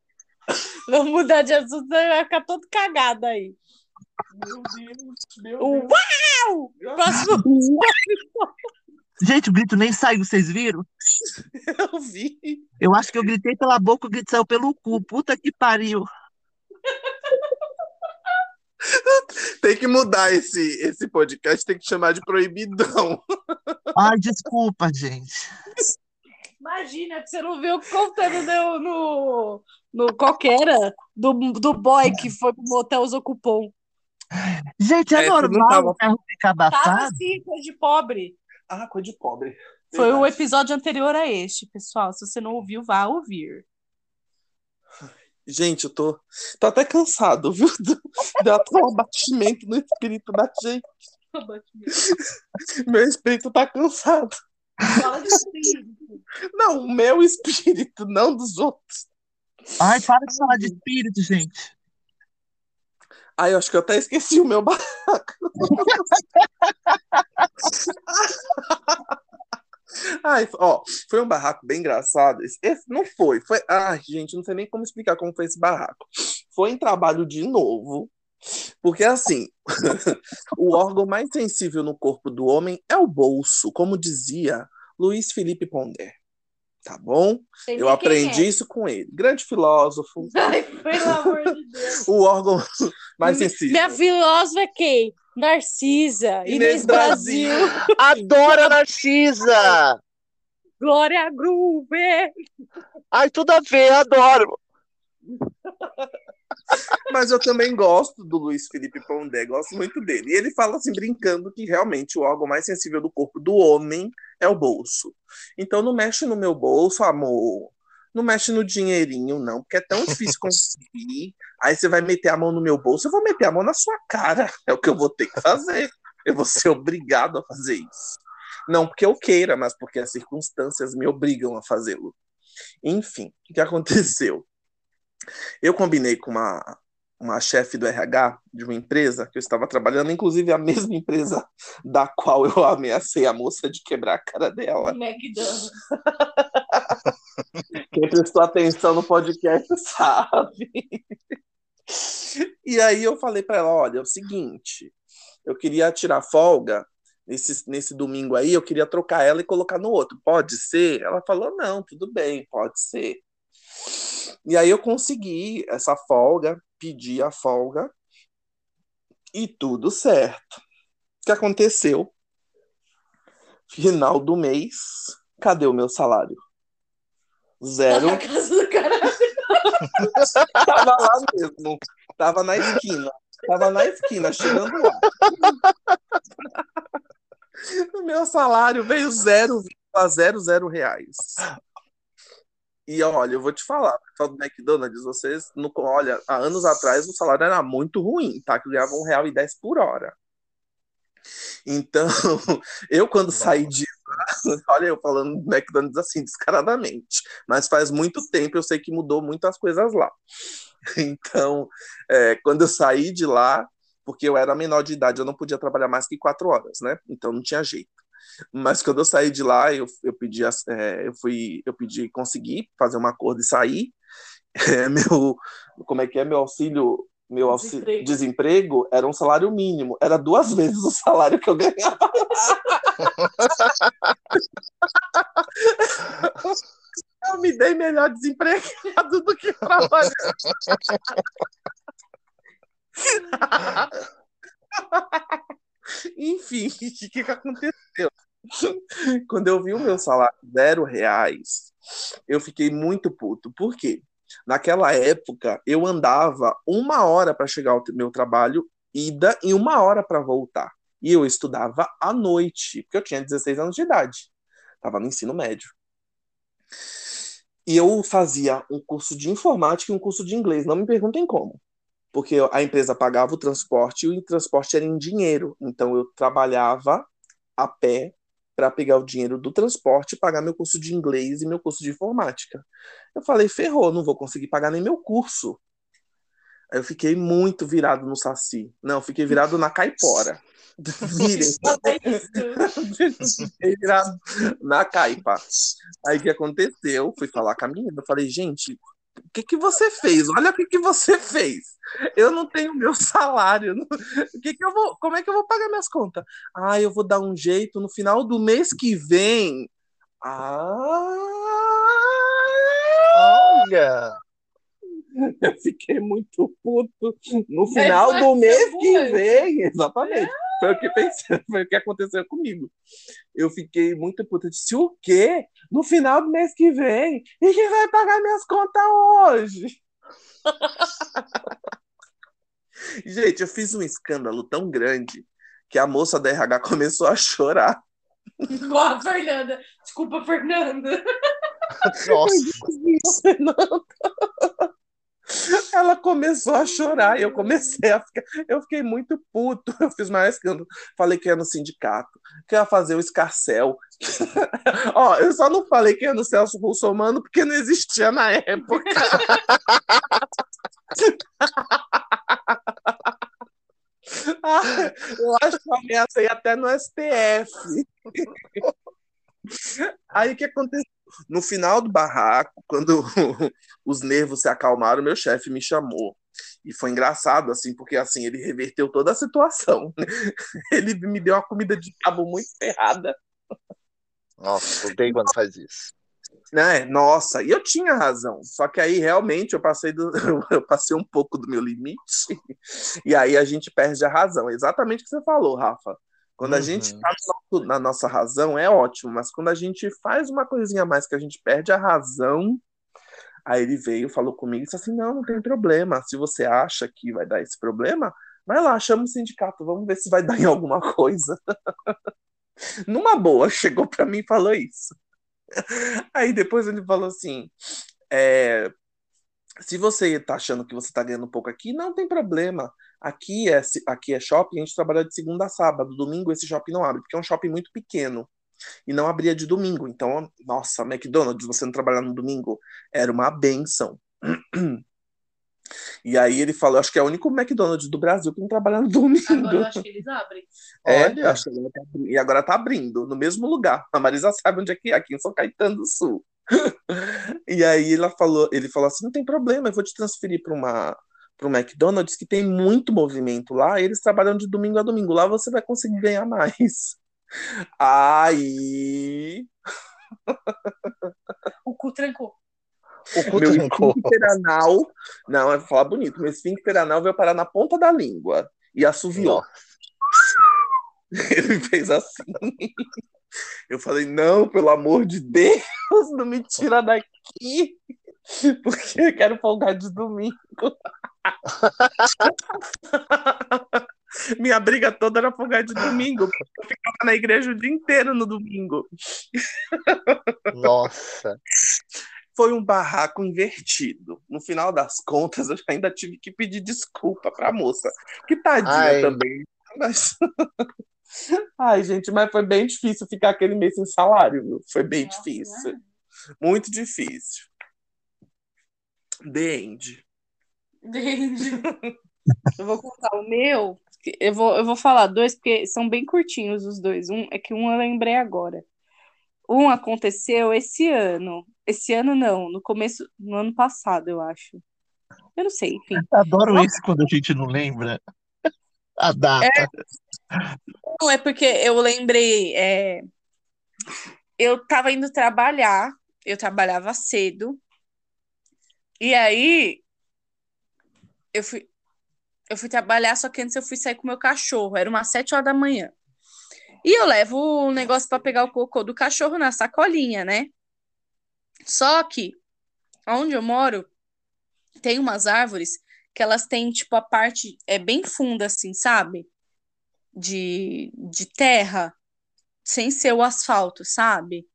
Vamos mudar de assunto, vai ficar todo cagado aí. Meu Deus, meu Deus. Uau! Próximo Gente, o grito nem saiu, vocês viram? [laughs] Eu vi. Eu acho que eu gritei pela boca, o grito saiu pelo cu. Puta que pariu. [laughs] Tem que mudar esse, esse podcast, tem que chamar de proibidão. [laughs] Ai, desculpa, gente. Imagina que você não viu o contando no, no, no qualquer do, do boy que foi pro motel usou cupom. Gente, é, É, normal tava- o carro ficar Tava abafado? assim, coisa de pobre. Ah, coisa de pobre. Foi o Verdade. episódio anterior a este, pessoal. Se você não ouviu, vá ouvir. Gente, eu tô, tô até cansado, viu? [laughs] Até um abatimento no espírito da gente. [laughs] Meu espírito tá cansado. Fala de espírito. Não, o meu espírito, não dos outros. Ai, para de falar de espírito, gente. Ai, eu acho que eu até esqueci o meu barraco. [laughs] Ai, ó, foi um barraco bem engraçado. Esse, esse não foi, foi. Ai, gente, não sei nem como explicar como foi esse barraco. Foi em trabalho de novo, porque assim, [laughs] o órgão mais sensível no corpo do homem é o bolso, como dizia Luiz Felipe Pondé. Tá bom? Sei Eu aprendi é. isso com ele. Grande filósofo. [laughs] Ai, pelo amor de Deus. O órgão [laughs] mais sensível. Minha filósofa é quem? Narcisa. Inês Inês Brasil. Adoro a Narcisa! Glória Gruber. Ai, tudo a ver, adoro. Mas eu também gosto do Luiz Felipe Pondé, gosto muito dele. E ele fala assim, brincando, que realmente o órgão mais sensível do corpo do homem é o bolso. Então não mexe no meu bolso, amor. Não mexe no dinheirinho, não, porque é tão difícil conseguir. Aí você vai meter a mão no meu bolso, eu vou meter a mão na sua cara. É o que eu vou ter que fazer. Eu vou ser obrigado a fazer isso. Não porque eu queira, mas porque as circunstâncias me obrigam a fazê-lo. Enfim, o que aconteceu? Eu combinei com uma, uma chefe do RH de uma empresa que eu estava trabalhando, inclusive a mesma empresa da qual eu ameacei a moça de quebrar a cara dela. McDonald's. [laughs] Quem prestou atenção no podcast sabe. E aí eu falei para ela, olha, é o seguinte, eu queria tirar folga nesse, nesse domingo aí, eu queria trocar ela e colocar no outro. Pode ser? Ela falou, não, tudo bem, pode ser. E aí eu consegui essa folga, pedi a folga e tudo certo. O que aconteceu? Final do mês, cadê o meu salário? Zero. [laughs] Na casa do caralho. Tava lá mesmo. Tava na esquina. Tava na esquina, chegando lá. [laughs] O meu salário veio 0,00 reais. E olha, eu vou te falar, pessoal do McDonald's, vocês, não, olha, há anos atrás o salário era muito ruim, tá? Que ganhava um real e dez por hora. Então, [laughs] eu quando saí de lá, [laughs] olha eu falando do McDonald's assim, descaradamente, mas faz muito tempo eu sei que mudou muitas coisas lá. [laughs] Então, é, quando eu saí de lá, porque eu era menor de idade, eu não podia trabalhar mais que quatro horas, né? Então não tinha jeito. Mas quando eu saí de lá, eu, eu pedi, é, eu fui, eu pedi, consegui fazer um acordo e sair. [laughs] É, meu, como é que é meu auxílio? Meu auxílio, desemprego. desemprego era um salário mínimo, era duas vezes o salário que eu ganhava. [laughs] eu me dei melhor desempregado do que trabalhando. [laughs] Enfim, o que, que aconteceu? [laughs] Quando eu vi o meu salário zero reais, eu fiquei muito puto. Por quê? Naquela época, eu andava uma hora para chegar ao meu trabalho, ida, e uma hora para voltar. E eu estudava à noite, porque eu tinha 16 anos de idade. Estava no ensino médio. E eu fazia um curso de informática e um curso de inglês. Não me perguntem como porque a empresa pagava o transporte e o transporte era em dinheiro. Então eu trabalhava a pé para pegar o dinheiro do transporte e pagar meu curso de inglês e meu curso de informática. Eu falei, ferrou, não vou conseguir pagar nem meu curso. Aí eu fiquei muito virado no saci. Não, fiquei virado na caipora. [laughs] Virem. [laughs] fiquei virado na caipa. Aí o que aconteceu? Fui falar com a menina. Eu falei, gente, o que, que você fez? Olha o que, que você fez. Eu não tenho meu salário. [laughs] O que, que eu vou, como é que eu vou pagar minhas contas? Ah, eu vou dar um jeito no final do mês que vem. Ah! Olha! [laughs] Eu fiquei muito puto no final do mês que vem. Exatamente. É. Foi o que pensei, foi o que aconteceu comigo. Eu fiquei muito puta. Eu disse, o quê? No final do mês que vem? E quem vai pagar minhas contas hoje? [laughs] Gente, eu fiz um escândalo tão grande que a moça da RH começou a chorar. Igual a Fernanda. Desculpa, Fernanda. Nossa. [laughs] Fernanda. Ela começou a chorar e eu comecei a ficar. Eu fiquei muito puto. [laughs] Eu fiz mais eu falei que ia no sindicato, que ia fazer o escarcel. [laughs] Ó, eu só não falei que ia no Celso Russomano porque não existia na época. [laughs] ah, eu acho que eu ameacei até no STF. Aí o que aconteceu? No final do barraco, quando [laughs] os nervos se acalmaram, meu chefe me chamou. E foi engraçado, assim, porque assim, ele reverteu toda a situação. [laughs] Ele me deu uma comida de cabo muito ferrada. Nossa, odeio quando faz isso. Né? Nossa, e eu tinha razão. Só que aí realmente eu passei, do, [laughs] eu passei um pouco do meu limite. E aí a gente perde a razão. Exatamente o que você falou, Rafa. Quando uhum. a gente está na nossa razão, é ótimo, mas quando a gente faz uma coisinha a mais que a gente perde a razão, aí ele veio, falou comigo e disse assim: não, não tem problema. Se você acha que vai dar esse problema, vai lá, chama o sindicato, vamos ver se vai dar em alguma coisa. [laughs] Numa boa, chegou pra mim e falou isso. Aí depois ele falou assim: é, se você tá achando que você tá ganhando pouco aqui, não tem problema. Aqui é, aqui é shopping, a gente trabalha de segunda a sábado. Domingo esse shopping não abre, porque é um shopping muito pequeno. E não abria de domingo. Então, nossa, McDonald's, você não trabalhar no domingo, era uma benção. E aí ele falou, acho que é o único McDonald's do Brasil que não trabalha no domingo. Agora eu acho que eles abrem. É, Olha. acho que tá e agora tá abrindo, no mesmo lugar. A Marisa sabe onde é que é, aqui em São Caetano do Sul. [laughs] e aí ela falou, ele falou assim, não tem problema, eu vou te transferir para uma para o McDonald's que tem muito movimento lá, eles trabalham de domingo a domingo. Lá você vai conseguir ganhar mais. [laughs] Aí, O cu trancou. O cu meu trancou. esfíncter anal, não, é falar bonito, meu esfíncter anal veio parar na ponta da língua e assoviou. [laughs] Ele fez assim. Eu falei, não, pelo amor de Deus, não me tira daqui, [laughs] porque eu quero folgar de domingo. [laughs] Minha briga toda era folgar de domingo, porque eu ficava na igreja o dia inteiro no domingo. Nossa. Foi um barraco invertido. No final das contas, eu ainda tive que pedir desculpa pra moça. Que tadinha Ai. também. Mas... [laughs] Ai, gente, mas foi bem difícil ficar aquele mês sem salário, viu? Foi bem Nossa, difícil. né? Muito difícil. The end. [laughs] Entendi. Eu vou contar o meu. Eu vou, eu vou falar dois, porque são bem curtinhos os dois. Um é que um eu lembrei agora. Um aconteceu esse ano. Esse ano não, no começo, no ano passado, eu acho. Eu não sei, enfim. Adoro esse quando a gente não lembra a data. Não, é porque eu lembrei. é, Eu tava indo trabalhar, eu trabalhava cedo, e aí eu fui, eu fui trabalhar, só que antes eu fui sair com meu cachorro, era umas sete horas da manhã. E eu levo o negócio para pegar o cocô do cachorro na sacolinha, né? Só que onde eu moro tem umas árvores que elas têm, tipo, a parte é bem funda, assim, sabe? De, de terra, sem ser o asfalto, sabe?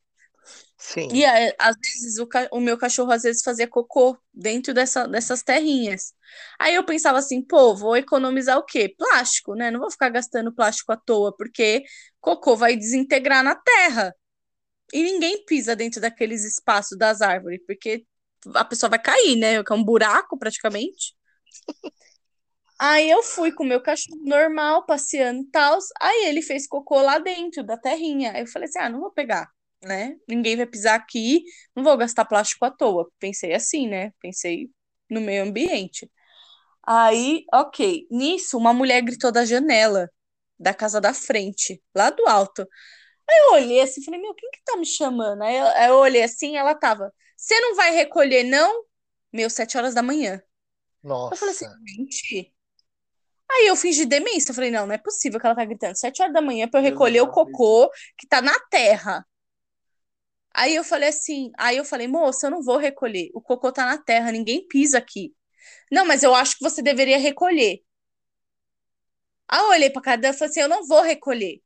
Sim. E às vezes o, o meu cachorro às vezes fazia cocô dentro dessa, dessas terrinhas. Aí eu pensava assim, pô, vou economizar o quê? Plástico, né? Não vou ficar gastando plástico à toa, porque cocô vai desintegrar na terra. E ninguém pisa dentro daqueles espaços das árvores, porque a pessoa vai cair, né? É um buraco praticamente. [laughs] Aí eu fui com o meu cachorro normal, passeando e tal. Aí ele fez cocô lá dentro da terrinha. Aí eu falei assim: ah, não vou pegar, né? Ninguém vai pisar aqui, não vou gastar plástico à toa. Pensei assim, né? Pensei no meio ambiente. Aí, ok. Nisso, uma mulher gritou da janela da casa da frente, lá do alto. Aí eu olhei assim falei: meu, quem que tá me chamando? Aí eu, aí eu olhei assim ela tava: você não vai recolher, não? Meu, sete horas da manhã. Eu falei assim, Nossa. gente. Aí eu fingi demência. Eu falei, não, não é possível que ela tá gritando sete horas da manhã pra eu Deus recolher o não cocô que tá na terra. Aí eu falei assim, aí eu falei, moça, eu não vou recolher. O cocô tá na terra, ninguém pisa aqui. Não, mas eu acho que você deveria recolher. Aí eu olhei pra cara dela e falei assim, eu não vou recolher.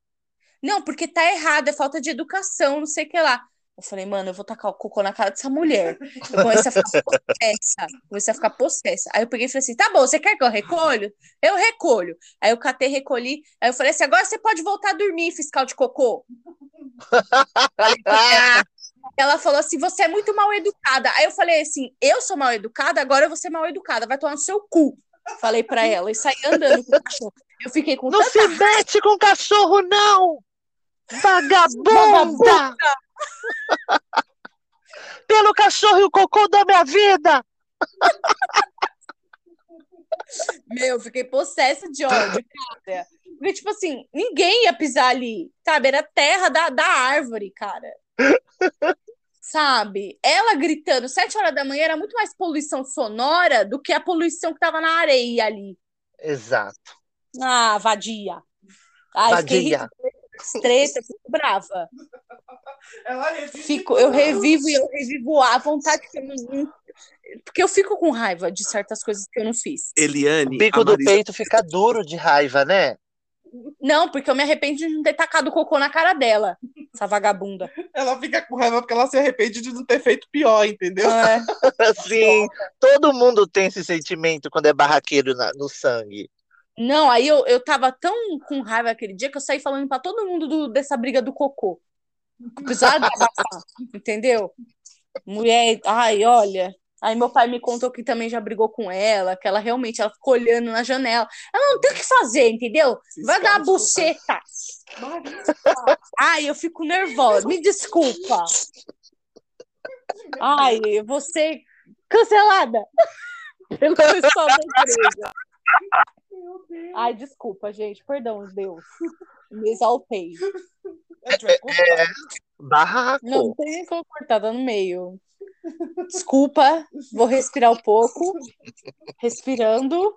Não, porque tá errado, é falta de educação, não sei o que lá. Eu falei, mano, eu vou tacar o cocô na cara dessa mulher. Eu comecei a ficar possessa. Comecei a ficar possessa. Aí eu peguei e falei assim: tá bom, você quer que eu recolho? Eu recolho. Aí eu catei, recolhi. Aí eu falei assim: agora você pode voltar a dormir, fiscal de cocô. [laughs] Falei pra ela. Falou assim: você é muito mal educada. Aí eu falei assim: eu sou mal educada, agora eu vou ser mal educada, vai tomar no seu cu. Falei pra ela e saí andando com o cachorro. Eu fiquei com Não tanta se mete com cachorro, não! Vagabunda! [laughs] Pelo cachorro e o cocô da minha vida! Meu, eu fiquei possessa de ódio, cara. Porque, tipo assim, ninguém ia pisar ali, sabe? Era terra da, da árvore, cara. Sabe? Ela gritando sete horas da manhã era muito mais poluição sonora do que a poluição que tava na areia ali. Exato. Ah, vadia. Ai, Vadia. irritada, treta, fico brava. Fico, eu revivo e eu revivo a vontade que eu não, Porque eu fico com raiva de certas coisas que eu não fiz. O Eliane, bico a do Marisa, peito fica duro de raiva, né? Não, porque eu me arrependo de não ter tacado cocô na cara dela, essa vagabunda. Ela fica com raiva porque ela se arrepende de não ter feito pior, entendeu? É. [laughs] Sim, todo mundo tem esse sentimento quando é barraqueiro na- no sangue. Não, aí eu, eu tava tão com raiva aquele dia que eu saí falando pra todo mundo do- dessa briga do cocô. Precisava desabafar, [laughs] entendeu? Mulher, ai, olha. Aí meu pai me contou que também já brigou com ela, que ela realmente ela ficou olhando na janela. Ela não tem o que fazer, entendeu? Vai dar a buceta. Ai, eu fico nervosa. Me desculpa. Ai, você cancelada pelo pessoal da igreja. Ai, desculpa, gente. Perdão, Deus. Me exaltei. Vai cortar. Barraco. Não, não tem nem como cortar, tá no meio. Desculpa, vou respirar um pouco. Respirando.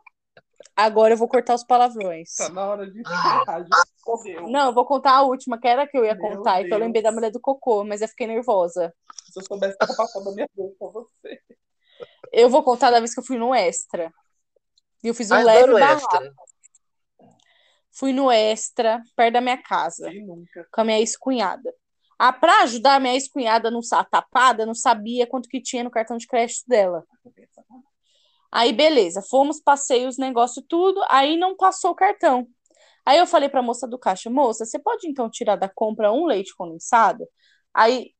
Agora eu vou cortar os palavrões. Tá na hora de encerrar. Não, eu vou contar a última, que era a que eu ia Meu contar. Então eu Deus. lembrei da mulher do cocô, mas eu fiquei nervosa. Se eu soubesse que eu passava a minha vez com você. Eu vou contar da vez que eu fui no Extra. E eu fiz um Ai, leve extra. Fui no Extra, perto da minha casa. Com a minha ex-cunhada. Ah, pra ajudar a minha ex-cunhada não tapada, não sabia quanto que tinha no cartão de crédito dela. Aí, beleza, fomos, passei os negócios tudo, aí não passou o cartão. Aí eu falei pra moça do caixa, moça, você pode então tirar da compra um leite condensado? Aí,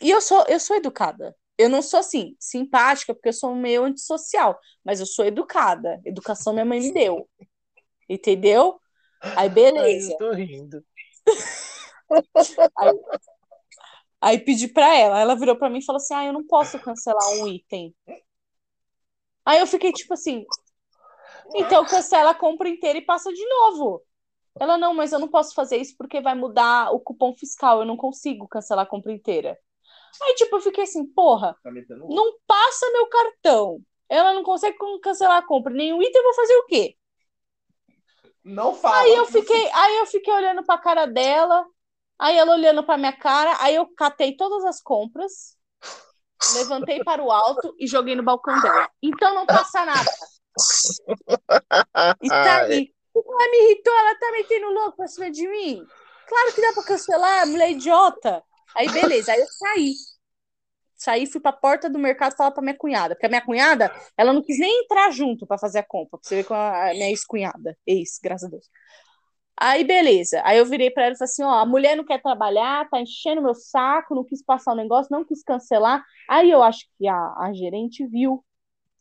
e eu sou, eu sou educada. Eu não sou assim, simpática, porque eu sou meio antissocial, mas eu sou educada. Educação minha mãe me deu. Entendeu? Aí, Ai, beleza. eu tô rindo. [laughs] Aí pedi pra ela, ela virou pra mim e falou assim: "Ah, eu não posso cancelar um item". Aí eu fiquei tipo assim: "Então cancela a compra inteira e passa de novo". Ela: "Não, mas eu não posso fazer isso porque vai mudar o cupom fiscal, eu não consigo cancelar a compra inteira". Aí tipo, eu fiquei assim: "Porra, Tá não passa meu cartão. Ela não consegue con- cancelar a compra, nenhum item, eu vou fazer o quê?" Não fala. Aí eu fiquei, aí eu fiquei olhando pra cara dela, aí ela olhando pra minha cara, aí eu catei todas as compras, levantei para o alto e joguei no balcão dela. Então não passa nada. E tá aí. Ela me irritou, ela tá metendo louco pra cima de mim. Claro que dá pra cancelar, mulher idiota. Aí beleza, aí eu saí. Saí, fui pra porta do mercado falar pra minha cunhada, porque a minha cunhada, ela não quis nem entrar junto pra fazer a compra, pra você ver com a minha ex-cunhada, ex, graças a Deus. Aí, beleza. Aí eu virei pra ela e falei assim: ó, a mulher não quer trabalhar, tá enchendo meu saco, não quis passar o negócio, não quis cancelar. Aí eu acho que a, a gerente viu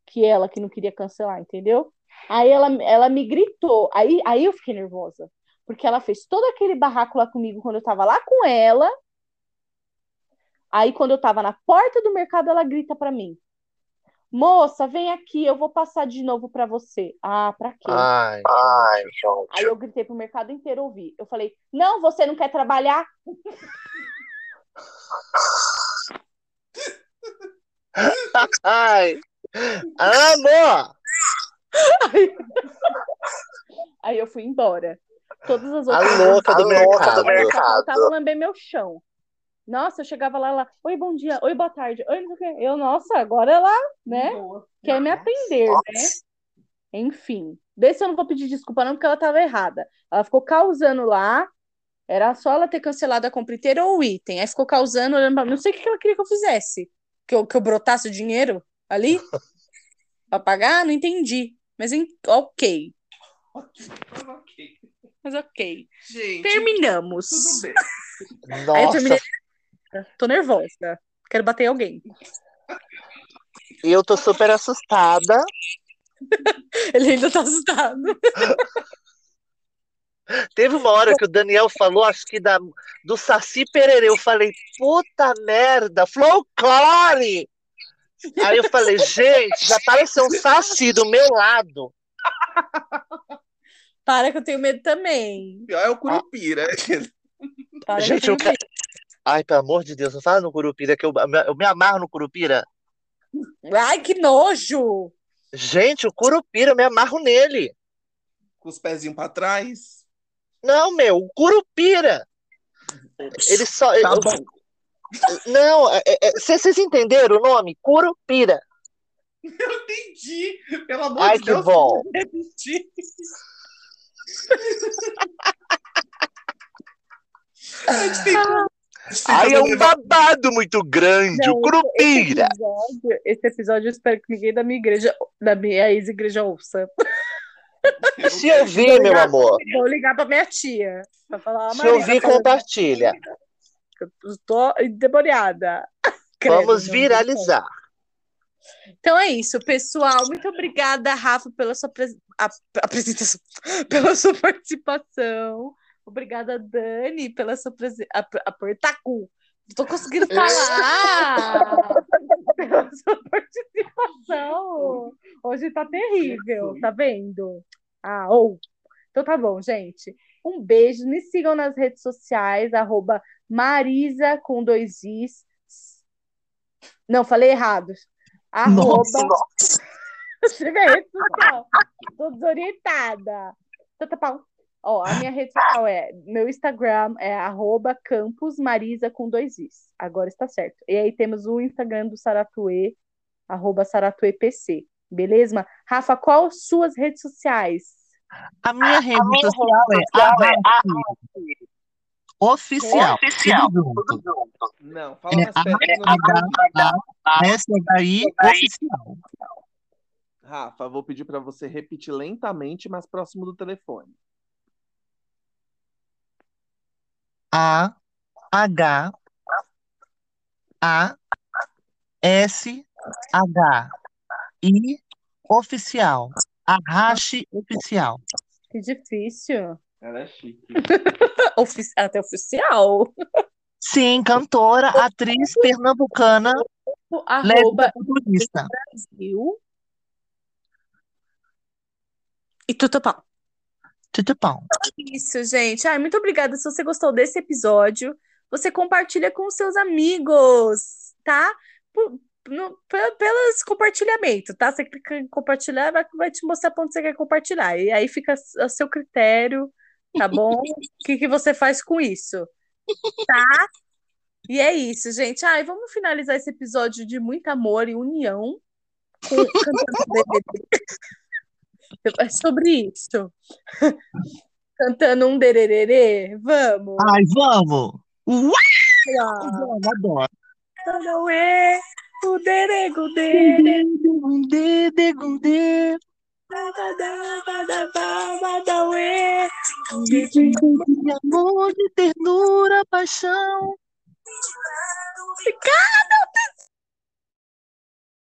que ela que não queria cancelar, entendeu? Aí ela, ela me gritou. Aí, aí eu fiquei nervosa. Porque ela fez todo aquele barraco lá comigo quando eu tava lá com ela. Aí, quando eu tava na porta do mercado, ela grita pra mim: Moça, vem aqui, eu vou passar de novo pra você. Ah, pra quê? Ai, Aí eu gritei pro mercado inteiro ouvir. Eu falei: Não, você não quer trabalhar? ai. Amor! Aí eu fui embora. Todas as A outras louca do mercado. faltava lamber meu chão. Nossa, eu chegava lá, ela, oi, bom dia, oi, boa tarde, oi, não sei o quê. Eu, nossa, agora ela, né, Boa. quer me atender, né? Enfim, desse eu não vou pedir desculpa não, porque ela tava errada. Ela ficou causando lá, era só ela ter cancelado a compra inteira ou o item. Aí ficou causando, olhando pra mim, não sei o que que ela queria que eu fizesse. Que eu, que eu brotasse o dinheiro ali [laughs] pra pagar? Não entendi. Mas em- ok, Ok. mas ok. Gente, Terminamos. tudo bem. Aí eu Nossa, terminei. Tô nervosa. Quero bater em alguém. eu tô super assustada. [laughs] Ele ainda tá assustado. Teve uma hora que o Daniel falou, acho que da, do Saci Pererê. Eu falei, puta merda, folclore! Aí eu falei, gente, já apareceu um Saci do meu lado. Para que eu tenho medo também. Pior é o Curupira. Para Gente, eu. Ai, pelo amor de Deus, não fala no Curupira, que eu, eu me amarro no Curupira. Ai, que nojo! Gente, o Curupira, eu me amarro nele. Com os pezinhos pra trás. Não, meu, o Curupira. Ele só. Tá eu- bom. Não, vocês entenderam o nome? Curupira. Eu entendi. Pelo amor Ai, de que Deus. bom. eu [laughs] Repetir. A gente tem Ai, é um babado muito grande, o Não, Curupira. Esse episódio, esse episódio eu espero que ninguém da minha igreja, da minha ex-igreja ouça. [laughs] Se ouvir, meu amor, Vou ligar pra minha tia. Pra falar, se tá falando compartilha. eu tô endemoniada. [laughs] Vamos viralizar. Então é isso, pessoal. Muito obrigada, Rafa, pela sua apresentação, [laughs] pela sua participação. Obrigada, Dani, pela sua presença. Apertar cu. Não tô conseguindo [laughs] falar. pela sua participação. Hoje tá terrível, tá vendo? Ah, ou. Então tá bom, gente. Um beijo. Me sigam nas redes sociais, arroba Marisa com dois Is. Não, falei errado. Arroba. [laughs] Chega aí, pessoal. Tô desorientada. Tá bom. Ó, a minha rede social é. Meu Instagram é arroba Campus Marisa com dois Is. Agora está certo. E aí temos o Instagram do Saratue, arroba SaratuePC. Beleza? Rafa, qual suas redes sociais? A minha rede social é Arraste Oficial. Tudo junto. Não, fala É não A-H-A-S-H-I Oficial. Rafa, vou pedir para você repetir lentamente, mas próximo do telefone. A H A S H I Oficial. Arrache Oficial. Que difícil. Ela é chique. [laughs] Ofici- Até oficial. Sim, cantora, atriz pernambucana, Arroba. Brasil. E tudo bom. Tudo bom. Isso, gente. Ai, muito obrigada. Se você gostou desse episódio, você compartilha com seus amigos, tá? Por- no- pe- pelos compartilhamento, tá? Você clica em compartilhar, vai, vai te mostrar onde você quer compartilhar. E aí fica a seu critério, tá bom? O [laughs] que, que você faz com isso, tá? E é isso, gente. Ai, vamos finalizar esse episódio de muito amor e união com cantando. [laughs] É sobre isso. [laughs] Cantando um dererê, vamos. Ai, vamos! Uau! lá. Vamos, adoro. Tanauê, o dere, gudere, Gundê, de amor, de ternura, paixão. Obrigada!